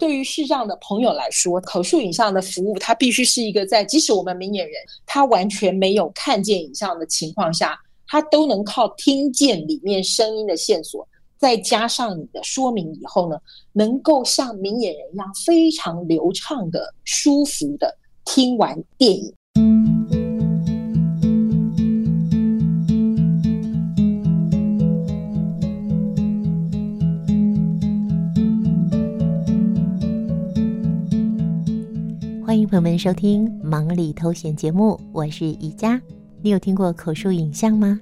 对于视障的朋友来说，口述影像的服务，它必须是一个在即使我们明眼人他完全没有看见影像的情况下，他都能靠听见里面声音的线索，再加上你的说明以后呢，能够像明眼人一样非常流畅的、舒服的听完电影。欢迎朋友们收听《忙里偷闲》节目，我是宜家。你有听过口述影像吗？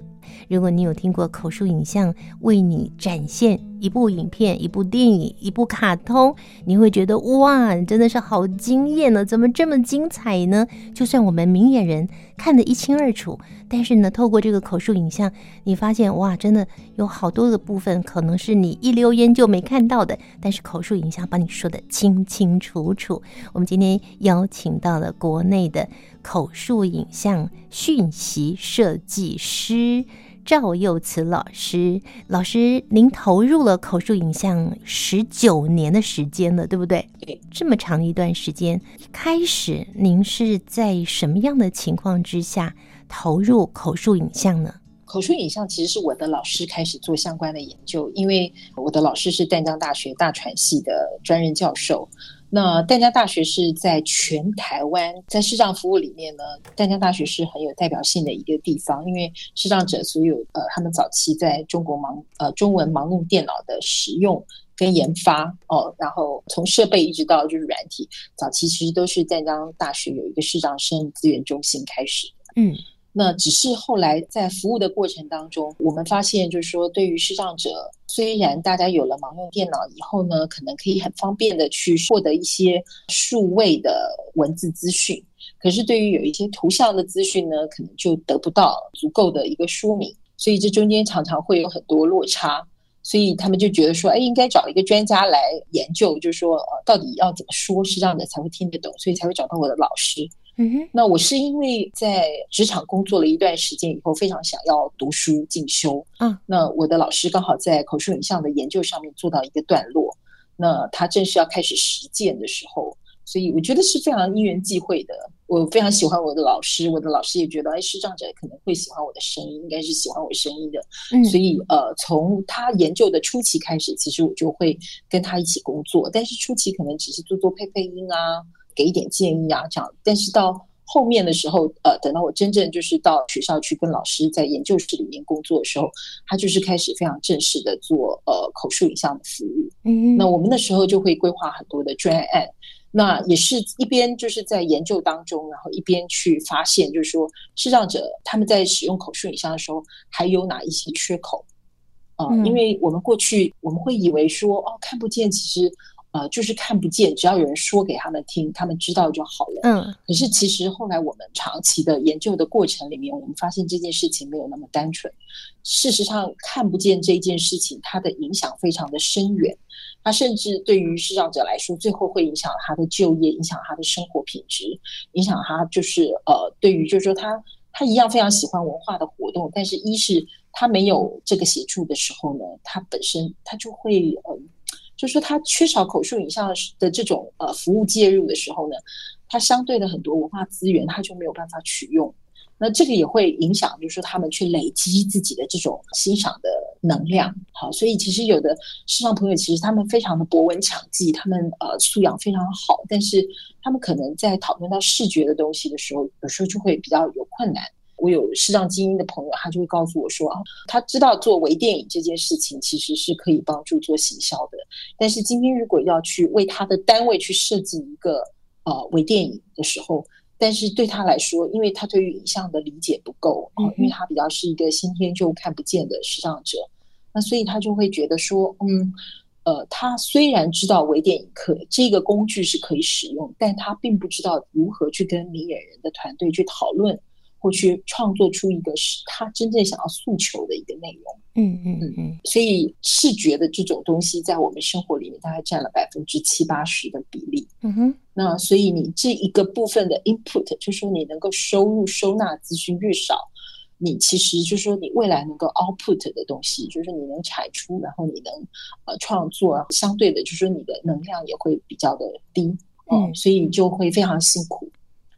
如果你有听过口述影像为你展现一部影片、一部电影、一部卡通，你会觉得哇，真的是好惊艳呢！怎么这么精彩呢？就算我们明眼人看得一清二楚，但是呢，透过这个口述影像，你发现哇，真的有好多的部分可能是你一溜烟就没看到的，但是口述影像帮你说得清清楚楚。我们今天邀请到了国内的口述影像讯息设计师。赵又慈老师，老师，您投入了口述影像十九年的时间了，对不对？对，这么长一段时间，开始您是在什么样的情况之下投入口述影像呢？口述影像其实是我的老师开始做相关的研究，因为我的老师是淡江大学大传系的专任教授。那淡江大学是在全台湾在视障服务里面呢，淡江大学是很有代表性的一个地方，因为视障者所有呃，他们早期在中国盲呃中文盲弄电脑的使用跟研发哦，然后从设备一直到就是软体，早期其实都是淡江大学有一个视障生资源中心开始的，嗯。那只是后来在服务的过程当中，我们发现就是说，对于视障者，虽然大家有了盲用电脑以后呢，可能可以很方便的去获得一些数位的文字资讯，可是对于有一些图像的资讯呢，可能就得不到足够的一个说明，所以这中间常常会有很多落差，所以他们就觉得说，哎，应该找一个专家来研究，就是说，呃，到底要怎么说是这样的才会听得懂，所以才会找到我的老师。嗯哼，那我是因为在职场工作了一段时间以后，非常想要读书进修。嗯，那我的老师刚好在口述影像的研究上面做到一个段落，那他正是要开始实践的时候，所以我觉得是非常因缘际会的。我非常喜欢我的老师，我的老师也觉得，哎，视障者可能会喜欢我的声音，应该是喜欢我声音的。嗯，所以呃，从他研究的初期开始，其实我就会跟他一起工作，但是初期可能只是做做配配音啊。给一点建议啊，这样。但是到后面的时候，呃，等到我真正就是到学校去跟老师在研究室里面工作的时候，他就是开始非常正式的做呃口述影像的服务。嗯，那我们那时候就会规划很多的专案，那也是一边就是在研究当中，然后一边去发现，就是说视障者他们在使用口述影像的时候还有哪一些缺口啊？呃，嗯，因为我们过去我们会以为说哦，看不见，其实。呃，就是看不见，只要有人说给他们听，他们知道就好了。嗯。可是其实后来我们长期的研究的过程里面，我们发现这件事情没有那么单纯。事实上，看不见这件事情，它的影响非常的深远。它甚至对于视障者来说，最后会影响他的就业，影响他的生活品质，影响他就是呃，对于就是说他他一样非常喜欢文化的活动，但是一是他没有这个协助的时候呢，他本身他就会呃。就是说，他缺少口述影像的这种呃服务介入的时候呢，他相对的很多文化资源他就没有办法取用，那这个也会影响，就是说他们去累积自己的这种欣赏的能量。好，所以其实有的视障朋友其实他们非常的博闻强记，他们呃素养非常好，但是他们可能在讨论到视觉的东西的时候，有时候就会比较有困难。我有视障精英的朋友，他就会告诉我说啊，他知道做微电影这件事情其实是可以帮助做行销的，但是今天如果要去为他的单位去设计一个呃微电影的时候，但是对他来说，因为他对于影像的理解不够啊，因为他比较是一个先天就看不见的视障者，那所以他就会觉得说，嗯，呃，他虽然知道微电影可这个工具是可以使用，但他并不知道如何去跟明眼人的团队去讨论。或去创作出一个是他真正想要诉求的一个内容，嗯嗯嗯嗯，所以视觉的这种东西在我们生活里面大概占了百分之七八十的比例，嗯哼，那所以你这一个部分的 input，就是说你能够收入收纳资讯越少，你其实就是说你未来能够 output 的东西，就是你能产出，然后你能呃创作，相对的，就是说你的能量也会比较的低，嗯，嗯，所以就会非常辛苦。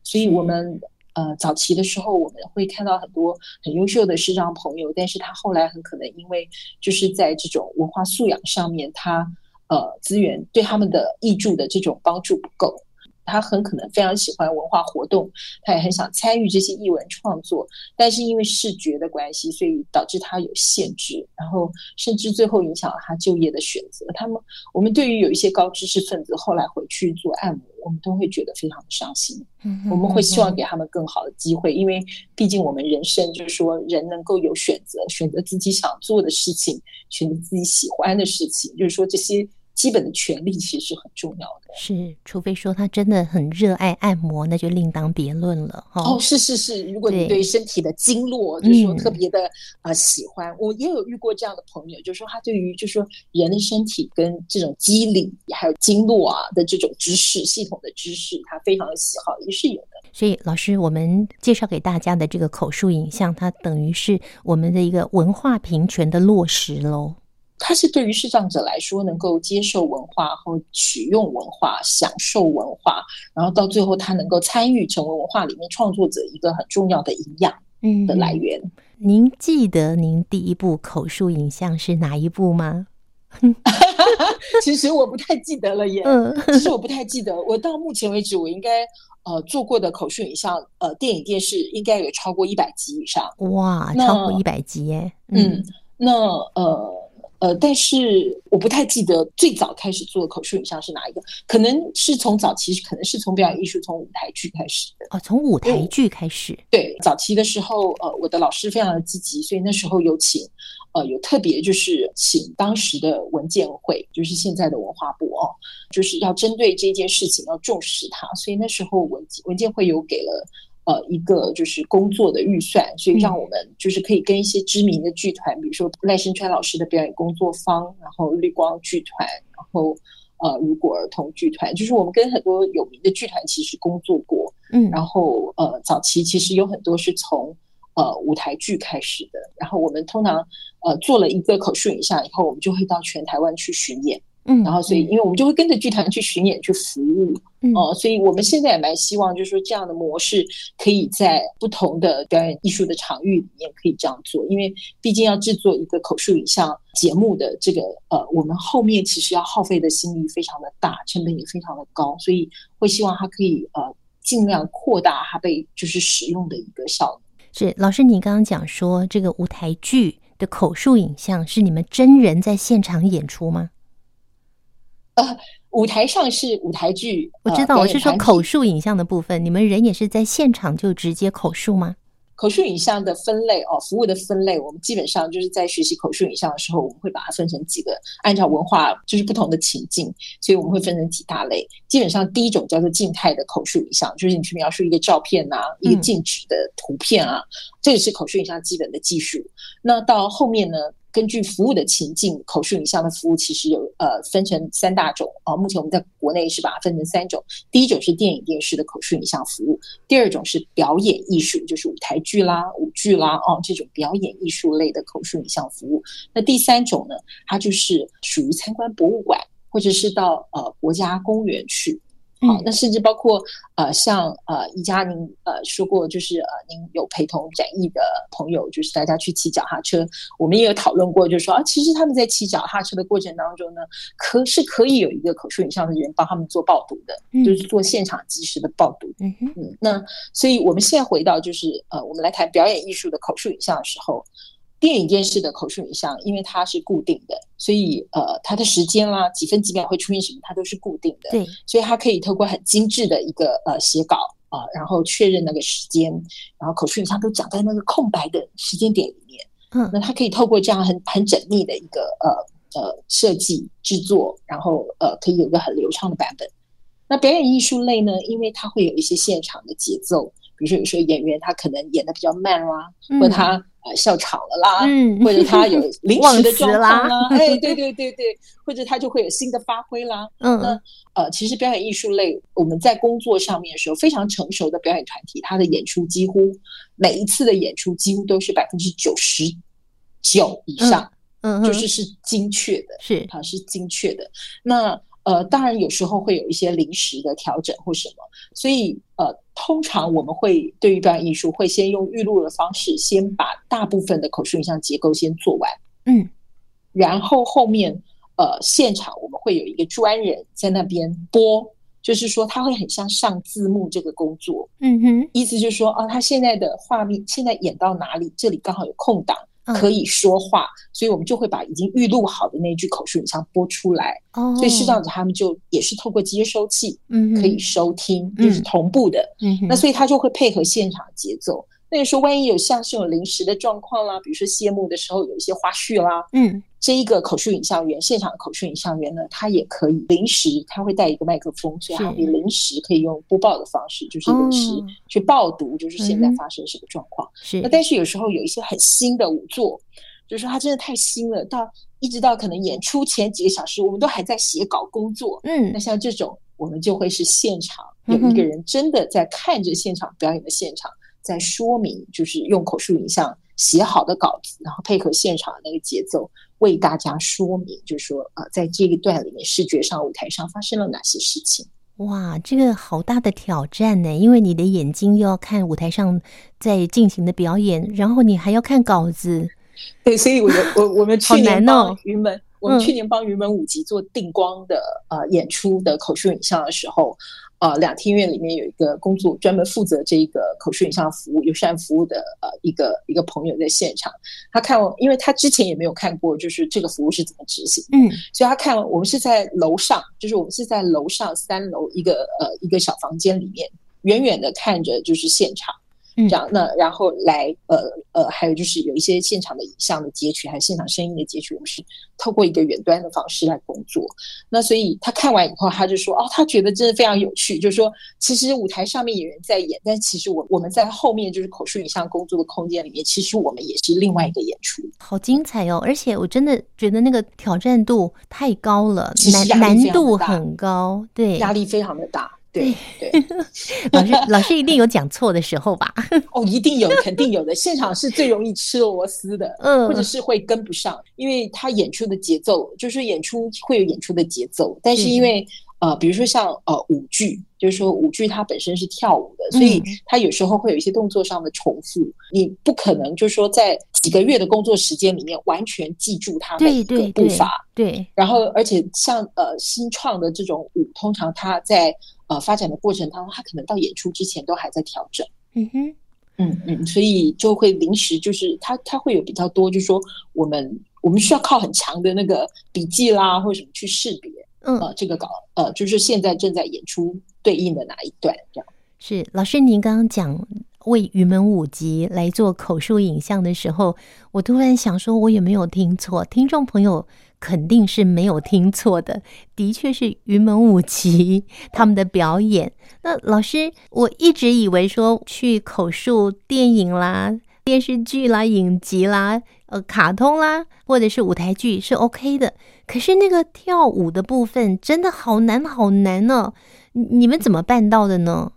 所以我们呃早期的时候，我们会看到很多很优秀的视障朋友，但是他后来很可能因为就是在这种文化素养上面，他呃资源对他们的译著的这种帮助不够。他很可能非常喜欢文化活动，他也很想参与这些艺文创作，但是因为视觉的关系，所以导致他有限制，然后甚至最后影响了他就业的选择。他们，我们对于有一些高知识分子后来回去做按摩，我们都会觉得非常的伤心。嗯，我们会希望给他们更好的机会，因为毕竟我们人生就是说，人能够有选择，选择自己想做的事情，选择自己喜欢的事情，就是说这些。基本的权利其实是很重要的，是，除非说他真的很热爱按摩，那就另当别论了。哦，是是是，如果你对身体的经络就是说特别的啊、呃、喜欢，我也有遇过这样的朋友，就是说他对于就是说人的身体跟这种机理还有经络啊的这种知识系统的知识，他非常的喜好，也是有的。所以老师，我们介绍给大家的这个口述影像，它等于是我们的一个文化平权的落实喽。它是对于视障者来说，能够接受文化和取用文化、享受文化，然后到最后他能够参与成为文化里面创作者一个很重要的营养的来源。嗯，您记得您第一部口述影像是哪一部吗？其实我不太记得了耶。嗯，其实我不太记得。我到目前为止，我应该呃做过的口述影像，呃电影电视应该有超过一百集以上。哇，超过一百集耶。嗯，嗯，那呃。呃，但是我不太记得最早开始做口述影像是哪一个，可能是从早期，可能是从表演艺术，从舞台剧开始的。哦，从舞台剧开始。对，早期的时候，呃，我的老师非常的积极，所以那时候有请，呃，有特别就是请当时的文建会，就是现在的文化部哦，就是要针对这件事情要重视它，所以那时候文文建会有给了。呃，一个就是工作的预算，所以让我们就是可以跟一些知名的剧团，嗯、比如说赖声川老师的表演工作坊，然后绿光剧团，然后呃，如果儿童剧团，就是我们跟很多有名的剧团其实工作过，嗯，然后呃，早期其实有很多是从呃舞台剧开始的，然后我们通常呃做了一个口述影像以后，我们就会到全台湾去巡演。嗯，然后所以，因为我们就会跟着剧团去巡演、去服务，嗯，哦，所以我们现在也蛮希望，就是说这样的模式可以在不同的表演艺术的场域里面可以这样做，因为毕竟要制作一个口述影像节目的这个，呃，我们后面其实要耗费的心力非常的大，成本也非常的高，所以会希望它可以呃尽量扩大它被就是使用的一个效能。是老师，你刚刚讲说这个舞台剧的口述影像是你们真人在现场演出吗？呃，舞台上是舞台剧，我知道，我是说口述影像的部分，你们人也是在现场就直接口述吗？口述影像的分类哦，服务的分类，我们基本上就是在学习口述影像的时候，我们会把它分成几个，按照文化就是不同的情境，所以我们会分成几大类。基本上第一种叫做静态的口述影像，就是你去描述一个照片呐、啊，一个静止的图片啊，嗯、这个是口述影像基本的技术。那到后面呢？根据服务的情境，口述影像的服务其实有呃分成三大种啊。目前我们在国内是把它分成三种。第一种是电影电视的口述影像服务，第二种是表演艺术，就是舞台剧啦、舞剧啦哦这种表演艺术类的口述影像服务。那第三种呢，它就是属于参观博物馆或者是到呃国家公园去。好，那甚至包括呃，像呃，宜家您呃说过，就是呃，您有陪同展艺的朋友，就是大家去骑脚踏车，我们也有讨论过，就是说啊，其实他们在骑脚踏车的过程当中呢，可是可以有一个口述影像的人帮他们做报读的，嗯、就是做现场及时的报读。嗯哼嗯，那所以我们现在回到就是呃，我们来谈表演艺术的口述影像的时候。电影电视的口述影像，因为它是固定的，所以呃，它的时间啦，几分几秒会出现什么，它都是固定的。对，所以它可以透过很精致的一个呃写稿啊、呃，然后确认那个时间，然后口述影像都讲在那个空白的时间点里面。嗯，那它可以透过这样很很缜密的一个呃呃设计制作，然后呃可以有一个很流畅的版本。那表演艺术类呢，因为它会有一些现场的节奏。比如说，有时候演员他可能演的比较慢啦，或者他呃笑场了啦，嗯，或者他有 临时的状况啦，啦哎，对对对对，或者他就会有新的发挥啦。嗯，那呃，其实表演艺术类我们在工作上面的时候，非常成熟的表演团体，他的演出几乎每一次的演出几乎都是百分之九十九以上，嗯，就是是精确的，是它是精确的。那呃，当然有时候会有一些临时的调整或什么，所以呃，通常我们会对于表演艺术会先用预录的方式，先把大部分的口述影像结构先做完，嗯，然后后面呃现场我们会有一个专人在那边播，就是说他会很像上字幕这个工作，嗯哼，意思就是说啊，他现在的画面现在演到哪里，这里刚好有空档。可以说话，所以我们就会把已经预录好的那句口述影像播出来。哦，所以视障者他们就也是透过接收器，嗯，可以收听，就是同步的。嗯，那所以他就会配合现场节奏。那你说万一有像是有临时的状况啦，比如说谢幕的时候有一些花絮啦，嗯。这一个口述影像员，现场的口述影像员呢，他也可以临时，他会带一个麦克风，所以他可以临时可以用播报的方式，就是临时去报读，就是现在发生什么状况。是、嗯。那但是有时候有一些很新的舞作，就是说他真的太新了，到一直到可能演出前几个小时，我们都还在写稿工作。嗯。那像这种，我们就会是现场有一个人真的在看着现场表演的现场，在说明，就是用口述影像写好的稿子，然后配合现场的那个节奏。为大家说明，就是说，呃，在这一段里面，视觉上、舞台上发生了哪些事情？哇，这个好大的挑战呢！因为你的眼睛又要看舞台上在进行的表演，然后你还要看稿子。对，所以我我我们 去年帮云门，哦、我们去年帮云门舞集做定光的、嗯、呃演出的口述影像的时候。呃，两厅院里面有一个工作专门负责这一个口述影像服务、友善服务的呃一个一个朋友在现场，他看完，因为他之前也没有看过，就是这个服务是怎么执行，嗯，所以他看完，我们是在楼上，就是我们是在楼上三楼一个呃一个小房间里面，远远的看着就是现场。这样，那然后来，呃呃，还有就是有一些现场的影像的截取，还有现场声音的截取，我们是透过一个远端的方式来工作。那所以他看完以后，他就说：“哦，他觉得真的非常有趣。”就是说，其实舞台上面有人在演，但其实我我们在后面就是口述影像工作的空间里面，其实我们也是另外一个演出。好精彩哦！而且我真的觉得那个挑战度太高了，难难度很高，对，压力非常的大。对对，老师老师一定有讲错的时候吧？哦，一定有，肯定有的。现场是最容易吃螺丝的，嗯，或者是会跟不上，因为他演出的节奏就是演出会有演出的节奏，但是因为呃，比如说像呃舞剧，就是说舞剧它本身是跳舞的，所以它有时候会有一些动作上的重复，嗯、你不可能就是说在几个月的工作时间里面完全记住他每一个步伐，对，对，对，然后而且像呃新创的这种舞，通常它在呃，发展的过程当中，他可能到演出之前都还在调整。嗯哼，嗯嗯，所以就会临时就是他他会有比较多，就是说我们我们需要靠很强的那个笔记啦，或者什么去识别。嗯，呃，这个稿呃，就是现在正在演出对应的哪一段这样。是老师，您刚刚讲为云门舞集来做口述影像的时候，我突然想说，我有没有听错？听众朋友。肯定是没有听错的，的确是云门舞集他们的表演。那老师，我一直以为说去口述电影啦、电视剧啦、影集啦、呃、卡通啦，或者是舞台剧是 OK 的。可是那个跳舞的部分真的好难好难呢，你们怎么办到的呢？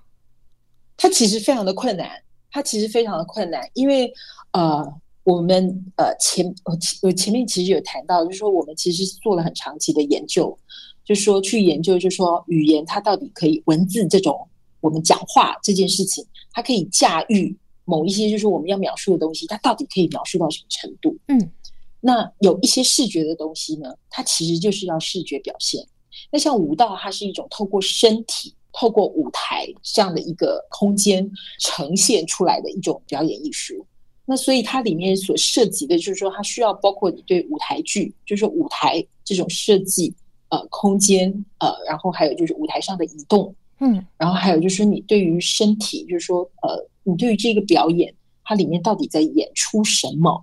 它其实非常的困难，它其实非常的困难，因为呃。我们呃前我我前面其实有谈到，就是说我们其实做了很长期的研究，就是说去研究，就是说语言它到底可以文字这种我们讲话这件事情，它可以驾驭某一些就是我们要描述的东西，它到底可以描述到什么程度？嗯，那有一些视觉的东西呢，它其实就是要视觉表现。那像舞蹈，它是一种透过身体、透过舞台这样的一个空间呈现出来的一种表演艺术。那所以它里面所涉及的，就是说它需要包括你对舞台剧，就是舞台这种设计，呃，空间，呃，然后还有就是舞台上的移动，嗯，然后还有就是说你对于身体，就是说，呃，你对于这个表演，它里面到底在演出什么，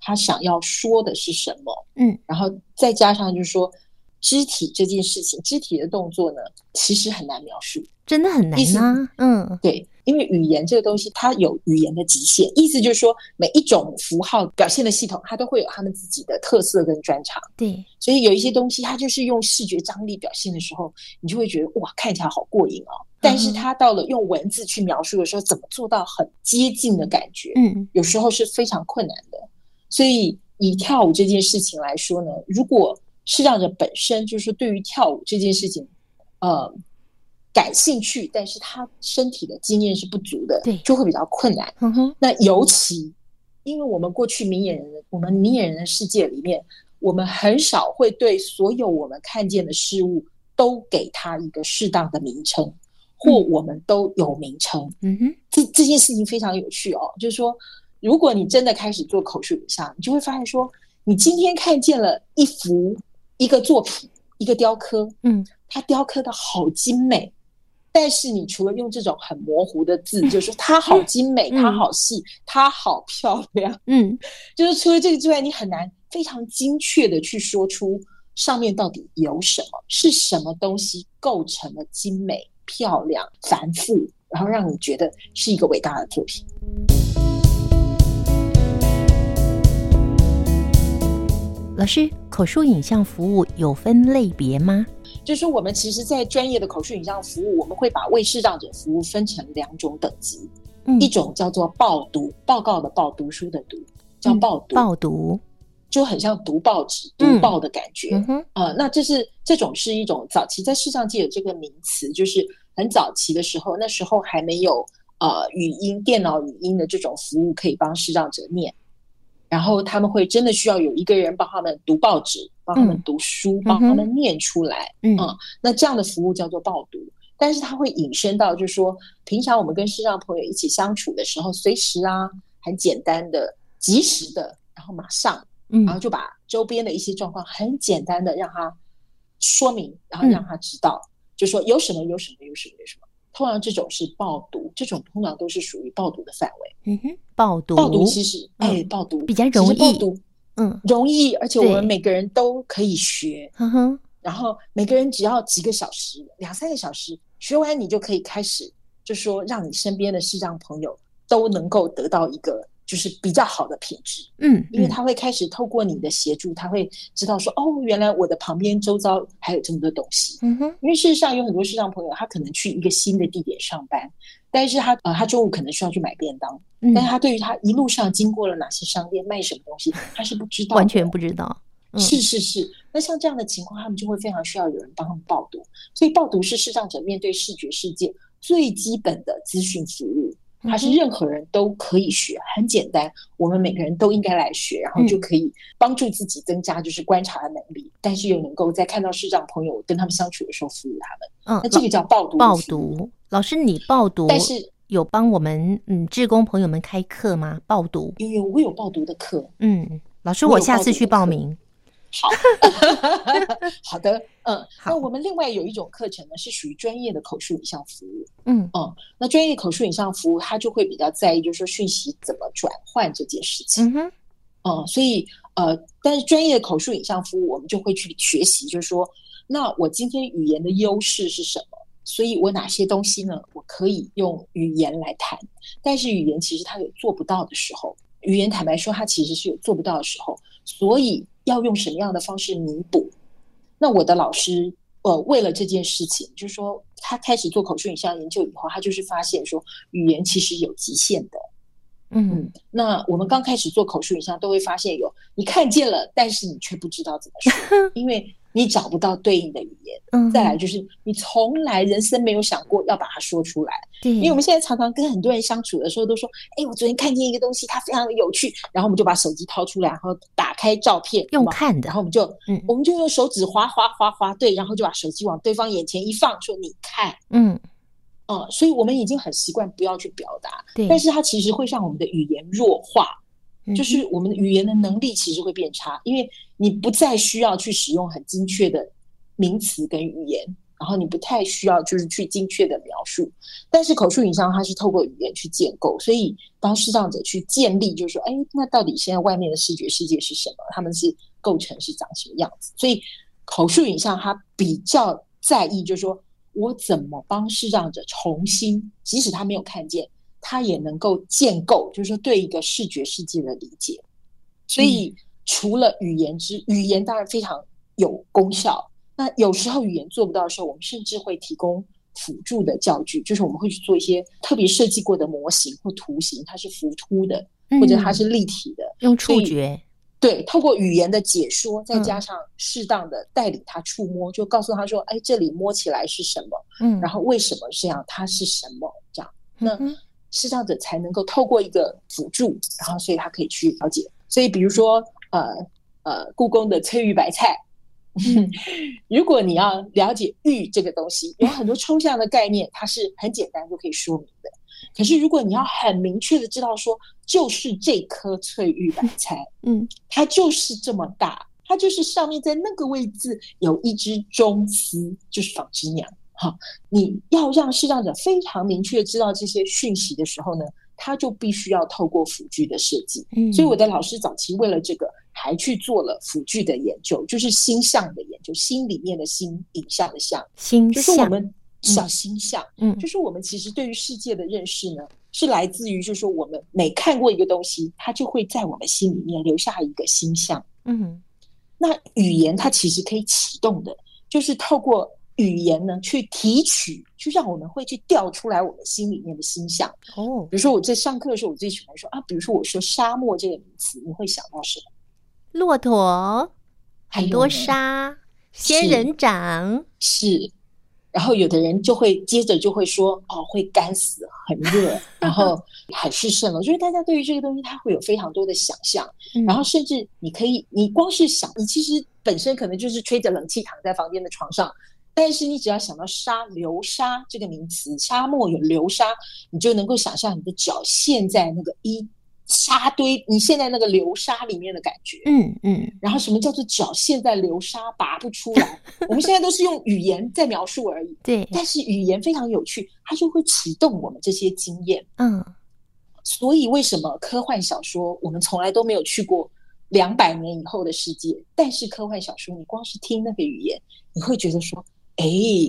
他想要说的是什么，嗯，然后再加上就是说肢体这件事情，肢体的动作呢，其实很难描述，真的很难啊，嗯，对。因为语言这个东西它有语言的极限，意思就是说每一种符号表现的系统，它都会有他们自己的特色跟专长。对，所以有一些东西它就是用视觉张力表现的时候，你就会觉得哇，看起来好过瘾哦。但是它到了用文字去描述的时候，怎么做到很接近的感觉？嗯，有时候是非常困难的。所以以跳舞这件事情来说呢，如果视障者本身就是对于跳舞这件事情，呃，感兴趣，但是他身体的经验是不足的，对，就会比较困难。嗯哼，那尤其因为我们过去明眼人，我们明眼人的世界里面，我们很少会对所有我们看见的事物都给他一个适当的名称，或我们都有名称。嗯哼，这这件事情非常有趣哦，就是说，如果你真的开始做口述影像，你就会发现说，你今天看见了一幅。一个作品，一个雕刻，嗯，它雕刻的好精美，但是你除了用这种很模糊的字，就是说它好精美，它好细，它好漂亮，嗯，就是除了这个之外，你很难非常精确的去说出上面到底有什么，是什么东西构成了精美、漂亮、繁复，然后让你觉得是一个伟大的作品。老师，口述影像服务有分类别吗？就是说我们其实，在专业的口述影像服务，我们会把为视障者服务分成两种等级，嗯、一种叫做报读，报告的报，读书的读，叫报读。嗯、报读就很像读报纸、读报的感觉。嗯，呃，那这是这种是一种早期在视障界有这个名词，就是很早期的时候，那时候还没有呃语音、电脑语音的这种服务可以帮视障者念。然后他们会真的需要有一个人帮他们读报纸，帮他们读书，嗯、帮他们念出来。嗯，嗯，那这样的服务叫做报读。但是它会引申到，就是说，平常我们跟视障朋友一起相处的时候，随时啊，很简单的、及时的，然后马上，嗯然后就把周边的一些状况很简单的让他说明，然后让他知道，嗯、就说有什么有什么有什么有什么。通常这种是报读，这种通常都是属于报读的范围。嗯哼，报读，报读其实，哎，报读比较容易，暴毒，嗯，容易，而且我们每个人都可以学。嗯哼，然后每个人只要几个小时，两三个小时学完，你就可以开始，就说让你身边的视障朋友都能够得到一个。就是比较好的品质，嗯，因为他会开始透过你的协助，他会知道说，哦，原来我的旁边周遭还有这么多东西，嗯哼。因为事实上有很多视障朋友，他可能去一个新的地点上班，但是他呃，他中午可能需要去买便当，嗯，但是他对于他一路上经过了哪些商店卖什么东西，他是不知道，完全不知道。嗯，是是是，那像这样的情况，他们就会非常需要有人帮他们报读，所以报读是视障者面对视觉世界最基本的资讯服务。它是任何人都可以学，很简单，我们每个人都应该来学，然后就可以帮助自己增加就是观察的能力，嗯、但是又能够在看到视障朋友跟他们相处的时候服务他们。嗯，那这个叫报读。报读，老师你报读，但是有帮我们嗯志工朋友们开课吗？报读有有，我有报读的课。嗯，老师我下次去报名。好，好的，嗯，那我们另外有一种课程呢，是属于专业的口述影像服务，嗯嗯，那专业口述影像服务，它就会比较在意，就是说讯息怎么转换这件事情，嗯哼，嗯，所以呃，但是专业的口述影像服务，我们就会去学习，就是说，那我今天语言的优势是什么？所以我哪些东西呢？我可以用语言来谈，但是语言其实它有做不到的时候，语言坦白说，它其实是有做不到的时候，所以。要用什么样的方式弥补？那我的老师，呃，为了这件事情，就是说，他开始做口述影像研究以后，他就是发现说，语言其实有极限的。嗯，嗯，那我们刚开始做口述影像，都会发现有你看见了，但是你却不知道怎么说，因为。你找不到对应的语言，嗯，再来就是你从来人生没有想过要把它说出来，对，因为我们现在常常跟很多人相处的时候都说，哎，我昨天看见一个东西，它非常的有趣，然后我们就把手机掏出来，然后打开照片用看的，然后我们就，嗯，我们就用手指滑滑滑滑，对，然后就把手机往对方眼前一放，说你看，嗯，嗯，所以我们已经很习惯不要去表达，对，但是它其实会让我们的语言弱化。就是我们的语言的能力其实会变差，因为你不再需要去使用很精确的名词跟语言，然后你不太需要就是去精确的描述。但是口述影像它是透过语言去建构，所以帮视障者去建立，就是说，哎，那到底现在外面的视觉世界是什么？他们是构成是长什么样子？所以口述影像它比较在意，就是说我怎么帮视障者重新，即使他没有看见，他也能够建构，就是说对一个视觉世界的理解。所以除了语言之语言，当然非常有功效。那有时候语言做不到的时候，我们甚至会提供辅助的教具，就是我们会去做一些特别设计过的模型或图形，它是浮凸的，或者它是立体的，嗯、用触觉。对，透过语言的解说，再加上适当的带领他触摸，嗯、就告诉他说：“哎，这里摸起来是什么？嗯，然后为什么这样？它是什么？这样，那视障者才能够透过一个辅助，然后所以他可以去了解。所以，比如说，呃呃，故宫的翠玉白菜。”如果你要了解“玉”这个东西，有很多抽象的概念，它是很简单就可以说明的。可是，如果你要很明确的知道说，就是这颗翠玉白菜，嗯，它就是这么大，它就是上面在那个位置有一只中丝，就是纺织娘。哈，你要让视障者非常明确知道这些讯息的时候呢，他就必须要透过辅具的设计。嗯，所以我的老师早期为了这个。还去做了辅具的研究，就是心象的研究，心里面的心，影像的像，心就是我们小心象，嗯，就是我们其实对于世界的认识呢，是来自于就是说我们每看过一个东西，它就会在我们心里面留下一个心象，嗯，那语言它其实可以启动的，就是透过语言呢去提取，就让我们会去调出来我们心里面的心象。哦，比如说我在上课的时候，我最喜欢说啊，比如说我说沙漠这个名词，你会想到什么？骆驼，很多沙，仙人掌是，是，然后有的人就会接着就会说哦，会干死，很热，然后海市蜃楼。就是大家对于这个东西，他会有非常多的想象，嗯、然后甚至你可以，你光是想，你其实本身可能就是吹着冷气躺在房间的床上，但是你只要想到沙流沙这个名词，沙漠有流沙，你就能够想象你的脚陷在那个一。沙堆，你陷在那个流沙里面的感觉，嗯嗯，然后什么叫做脚陷在流沙拔不出来？我们现在都是用语言在描述而已，对。但是语言非常有趣，它就会启动我们这些经验，嗯。所以为什么科幻小说我们从来都没有去过两百年以后的世界？但是科幻小说，你光是听那个语言，你会觉得说。哎，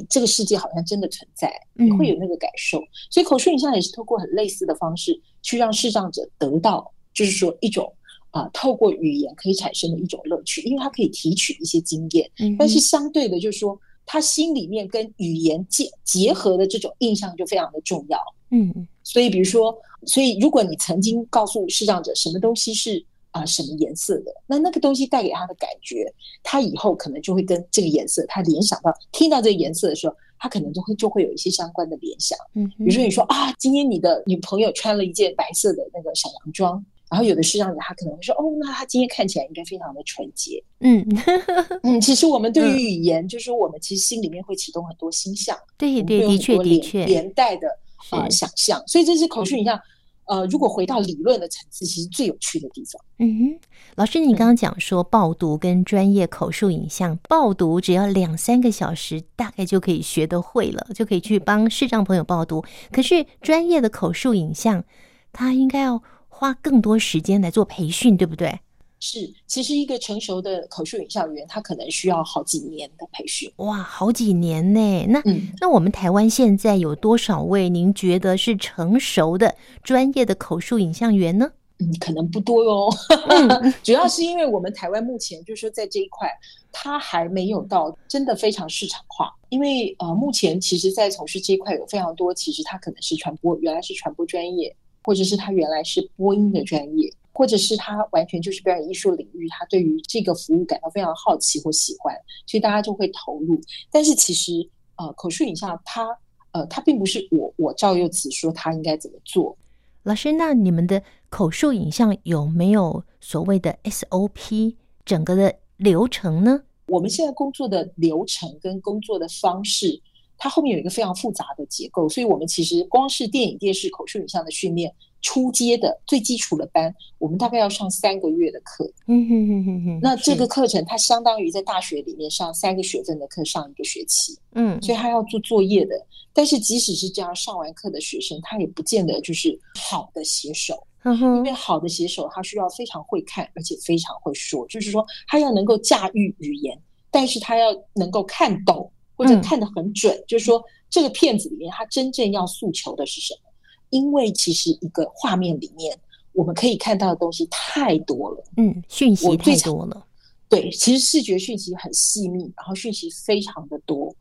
这个世界好像真的存在，你会有那个感受。嗯、所以口述影像也是透过很类似的方式去让视障者得到，就是说一种啊、呃，透过语言可以产生的一种乐趣，因为他可以提取一些经验。嗯、但是相对的，就是说他心里面跟语言结结合的这种印象就非常的重要。嗯，所以比如说，所以如果你曾经告诉视障者什么东西是。啊，什么颜色的？那那个东西带给他的感觉，他以后可能就会跟这个颜色，他联想到听到这个颜色的时候，他可能就会就会有一些相关的联想。嗯，比如说你说啊，今天你的女朋友穿了一件白色的那个小洋装，然后有的是让你他可能会说，哦，那他今天看起来应该非常的纯洁。嗯 嗯，其实我们对于语言，嗯、就是我们其实心里面会启动很多心象，对对，的确的确连带的啊、呃、想象，所以这是口述影像。呃，如果回到理论的层次，其实最有趣的地方。嗯哼，老师，你刚刚讲说报读跟专业口述影像报读只要两三个小时，大概就可以学得会了，就可以去帮视障朋友报读。可是专业的口述影像，他应该要花更多时间来做培训，对不对？是，其实一个成熟的口述影像员，他可能需要好几年的培训。哇，好几年呢？那、嗯、那我们台湾现在有多少位？您觉得是成熟的专业的口述影像员呢？嗯，可能不多哟。主要是因为我们台湾目前就是说在这一块，它还没有到真的非常市场化。因为呃，目前其实，在从事这一块有非常多，其实他可能是传播，原来是传播专业，或者是他原来是播音的专业。或者是他完全就是表演艺术领域，他对于这个服务感到非常好奇或喜欢，所以大家就会投入。但是其实，呃，口述影像它，呃，它并不是我我照又慈说他应该怎么做。老师，那你们的口述影像有没有所谓的 SOP 整个的流程呢？我们现在工作的流程跟工作的方式，它后面有一个非常复杂的结构，所以我们其实光是电影、电视口述影像的训练。初阶的最基础的班，我们大概要上三个月的课。嗯哼哼哼哼。那这个课程它相当于在大学里面上三个学分的课，上一个学期。嗯，所以他要做作业的。但是即使是这样上完课的学生，他也不见得就是好的写手。嗯哼。因为好的写手，他需要非常会看，而且非常会说，就是说他要能够驾驭语言，但是他要能够看懂或者看得很准，嗯、就是说这个片子里面他真正要诉求的是什么？因为其实一个画面里面我们可以看到的东西太多了，嗯，讯息太多了。对，其实视觉讯息很细密，然后讯息非常的多。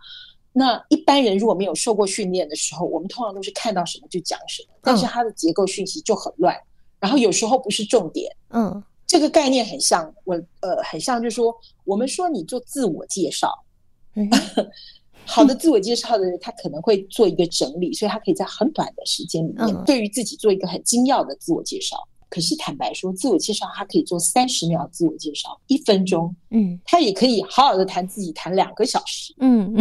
那一般人如果没有受过训练的时候，我们通常都是看到什么就讲什么，但是它的结构讯息就很乱，然后有时候不是重点。嗯，这个概念很像我呃，很像就是说，我们说你做自我介绍，嗯、好的自我介绍的人，他可能会做一个整理，所以他可以在很短的时间里面，对于自己做一个很精要的自我介绍。可是坦白说，自我介绍他可以做三十秒自我介绍，一分钟，嗯，他也可以好好的谈自己，谈两个小时，嗯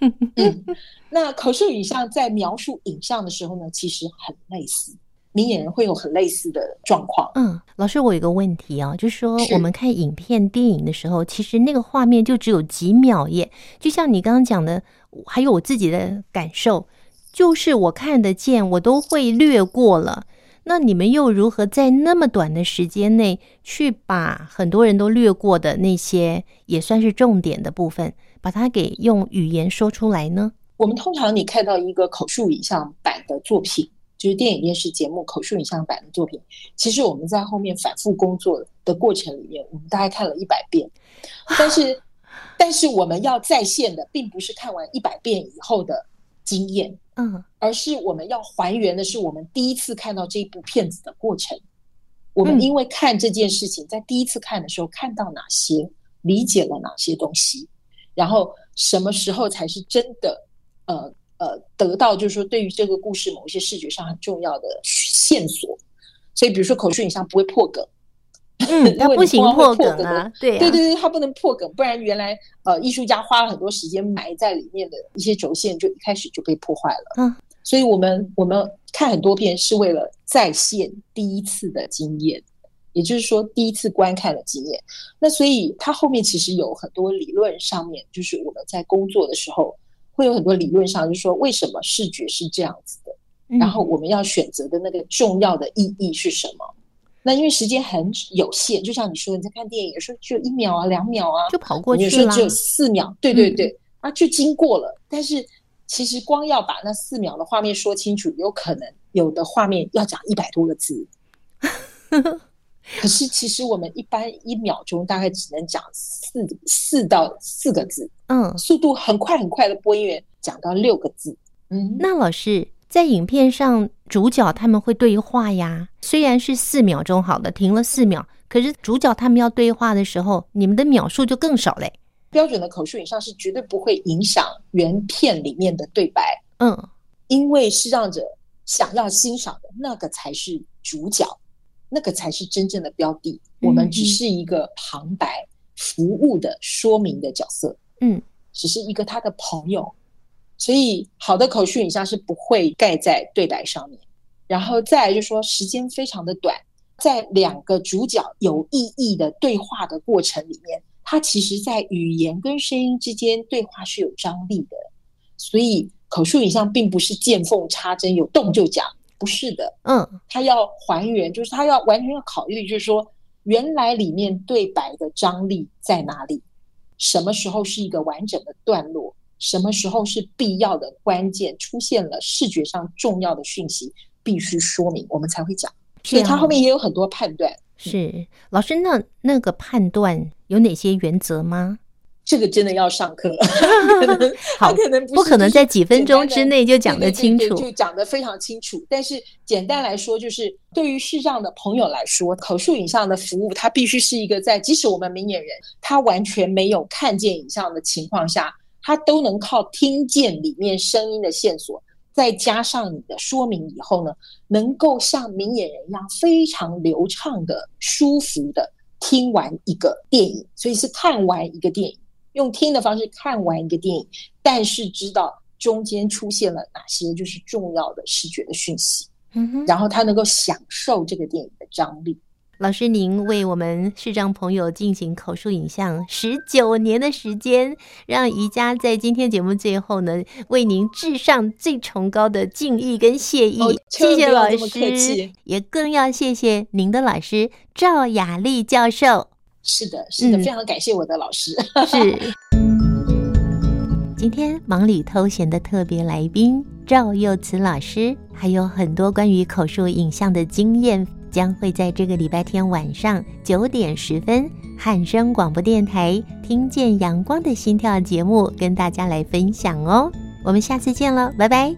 嗯嗯。那口述影像在描述影像的时候呢，其实很类似，明眼人会有很类似的状况。嗯，老师，我有一个问题啊，就是说我们看影片、电影的时候，其实那个画面就只有几秒耶，就像你刚刚讲的，还有我自己的感受，就是我看得见，我都会略过了。那你们又如何在那么短的时间内去把很多人都略过的那些也算是重点的部分，把它给用语言说出来呢？我们通常你看到一个口述影像版的作品，就是电影电视节目口述影像版的作品，其实我们在后面反复工作的过程里面，我们大概看了一百遍，但是 但是我们要再现的，并不是看完一百遍以后的经验。嗯，而是我们要还原的是我们第一次看到这部片子的过程。我们因为看这件事情，在第一次看的时候看到哪些，理解了哪些东西，然后什么时候才是真的，呃呃，得到就是说对于这个故事某一些视觉上很重要的线索。所以，比如说口述影像不会破梗。嗯，它不行破梗啊，对对对对，它不能破梗，不然原来呃艺术家花了很多时间埋在里面的一些轴线，就一开始就被破坏了。嗯，所以我们我们看很多片是为了再现第一次的经验，也就是说第一次观看的经验。那所以它后面其实有很多理论上面，就是我们在工作的时候会有很多理论上，就是说为什么视觉是这样子的，然后我们要选择的那个重要的意义是什么？那因为时间很有限，就像你说，你在看电影，有时候只有一秒啊、两秒啊，就跑过去了。有时候只有四秒，对对对，嗯、啊，就经过了。但是其实光要把那四秒的画面说清楚，有可能有的画面要讲一百多个字。可是其实我们一般一秒钟大概只能讲四四到四个字，嗯，速度很快很快的播音员讲到六个字。嗯，那老师。在影片上，主角他们会对话呀。虽然是四秒钟，好的，停了四秒，可是主角他们要对话的时候，你们的秒数就更少嘞。标准的口述影像是绝对不会影响原片里面的对白，嗯，因为是让着想要欣赏的那个才是主角，那个才是真正的标的。我们只是一个旁白、服务的说明的角色，嗯，只是一个他的朋友。所以，好的口述影像是不会盖在对白上面。然后再来就说，时间非常的短，在两个主角有意义的对话的过程里面，它其实在语言跟声音之间对话是有张力的。所以，口述影像并不是见缝插针，有动就讲，不是的。嗯，他要还原，就是他要完全要考虑，就是说原来里面对白的张力在哪里，什么时候是一个完整的段落。什么时候是必要的关键出现了视觉上重要的讯息，必须说明，我们才会讲。所以他后面也有很多判断。是、嗯、老师，那那个判断有哪些原则吗？这个真的要上课。好，可能不可能在几分钟之内就讲得清楚，就讲得非常清楚。但是简单来说，就是对于视障的朋友来说，口述影像的服务，它必须是一个在即使我们明眼人他完全没有看见影像的情况下。他都能靠听见里面声音的线索，再加上你的说明以后呢，能够像明眼人一样非常流畅的、舒服的听完一个电影。所以是看完一个电影，用听的方式看完一个电影，但是知道中间出现了哪些就是重要的视觉的讯息，然后他能够享受这个电影的张力。老师，您为我们视障朋友进行口述影像十九年的时间，让宜家在今天节目最后呢，为您致上最崇高的敬意跟谢意。哦、谢谢老师，也更要谢谢您的老师赵雅丽教授。是的，是的，嗯、非常感谢我的老师。是。今天忙里偷闲的特别来宾赵又慈老师，还有很多关于口述影像的经验，将会在这个礼拜天晚上九点十分汉声广播电台听见阳光的心跳节目跟大家来分享哦。我们下次见了，拜拜。